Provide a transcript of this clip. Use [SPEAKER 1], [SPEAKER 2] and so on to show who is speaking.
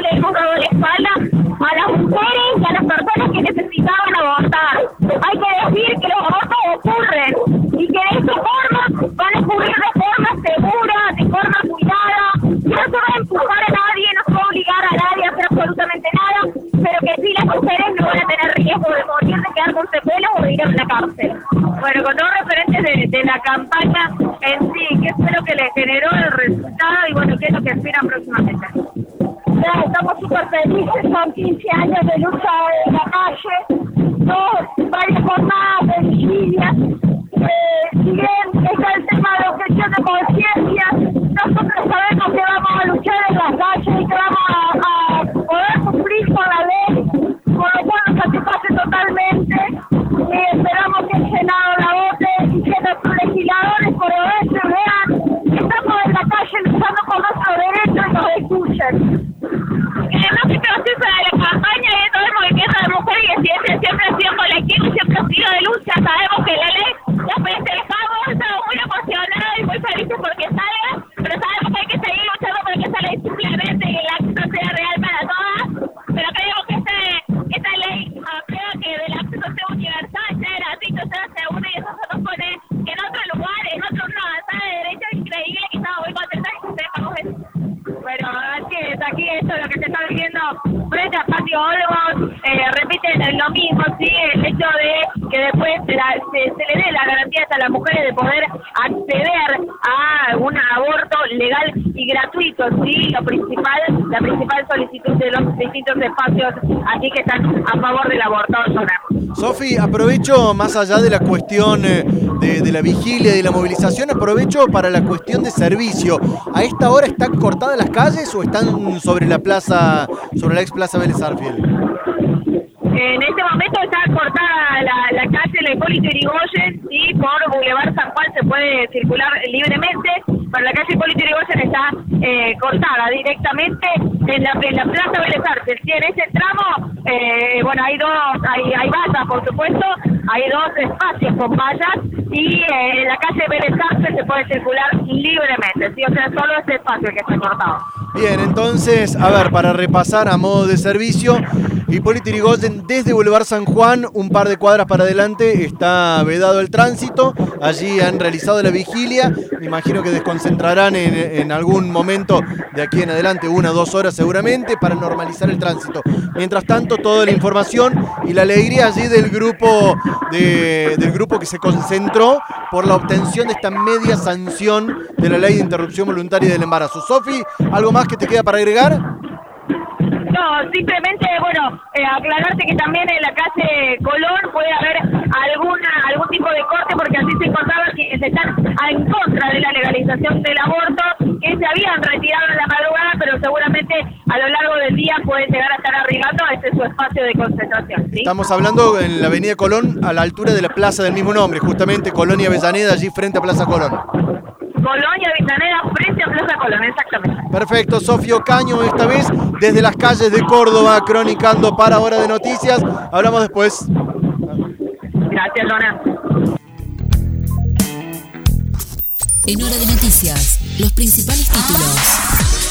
[SPEAKER 1] le hemos dado la espalda a las mujeres y a las personas que necesitaban abortar. Hay que decir que los abortos ocurren y que de esta forma van a ocurrir de forma segura, de forma cuidada. No se va a empujar a nadie, no se va a obligar a nadie a hacer absolutamente nada, pero que sí las mujeres no van a tener riesgo de morir, de quedar con secuelas o de ir a la cárcel. Bueno, con dos referentes de, de la campaña en sí, ¿qué fue lo que le generó el resultado y bueno, qué es lo que esperan próximamente?
[SPEAKER 2] Ya, estamos súper felices, son 15 años de lucha en la calle,
[SPEAKER 1] Olmos, eh, repiten lo mismo, sí, el hecho de que después se, le dé la garantía a las mujeres de poder acceder a un aborto legal y gratuito, sí, lo principal, la principal solicitud de los distintos espacios aquí que están a favor del aborto,
[SPEAKER 3] Sofi, aprovecho más allá de la cuestión eh, de, la vigilia y de la movilización, aprovecho para la cuestión de servicio. ¿A esta hora están cortadas las calles o están sobre la plaza, sobre la ex plaza Vélez Arfiel?
[SPEAKER 1] En este momento está cortada la, calle La Hipólito y por Boulevard San Juan se puede circular libremente, pero la calle Hipólito Yrigoyen está eh, cortada directamente en la, en la Plaza Vélez Arfiel. Sí, en ese tramo, eh, bueno, hay dos, hay, hay vallas, por supuesto, hay dos espacios con vallas y eh, la calle Vélez se puede circular libremente, sí, o sea, solo ese espacio que está cortado.
[SPEAKER 3] Bien, entonces, a ver, para repasar a modo de servicio, Hipólito Yrigoyen desde Boulevard San Juan, un par de cuadras para adelante, está vedado el tránsito. Allí han realizado la vigilia. Me imagino que desconcentrarán en, en algún momento de aquí en adelante, una o dos horas seguramente, para normalizar el tránsito. Mientras tanto, toda la información y la alegría allí del grupo, de- del grupo que se concentró por la obtención de esta media sanción de la ley de interrupción voluntaria del embarazo. Sofi, ¿algo más que te queda para agregar?
[SPEAKER 1] No, simplemente, bueno, eh, aclararte que también en la calle Colón puede haber alguna algún tipo de corte, porque así se encontraba que se están en contra de la legalización del aborto, que se habían retirado en la madrugada, pero seguramente a lo largo del día pueden llegar a estar arribando a este su espacio de concentración. ¿sí?
[SPEAKER 3] Estamos hablando en la avenida Colón, a la altura de la plaza del mismo nombre, justamente Colonia Avellaneda, allí frente a Plaza Colón.
[SPEAKER 1] Colonia Avellaneda frente a Plaza Colón, exactamente.
[SPEAKER 3] Perfecto, Sofio Caño, esta vez desde las calles de Córdoba, cronicando para Hora de Noticias. Hablamos después.
[SPEAKER 1] Gracias, Lona.
[SPEAKER 4] En Hora de Noticias, los principales títulos.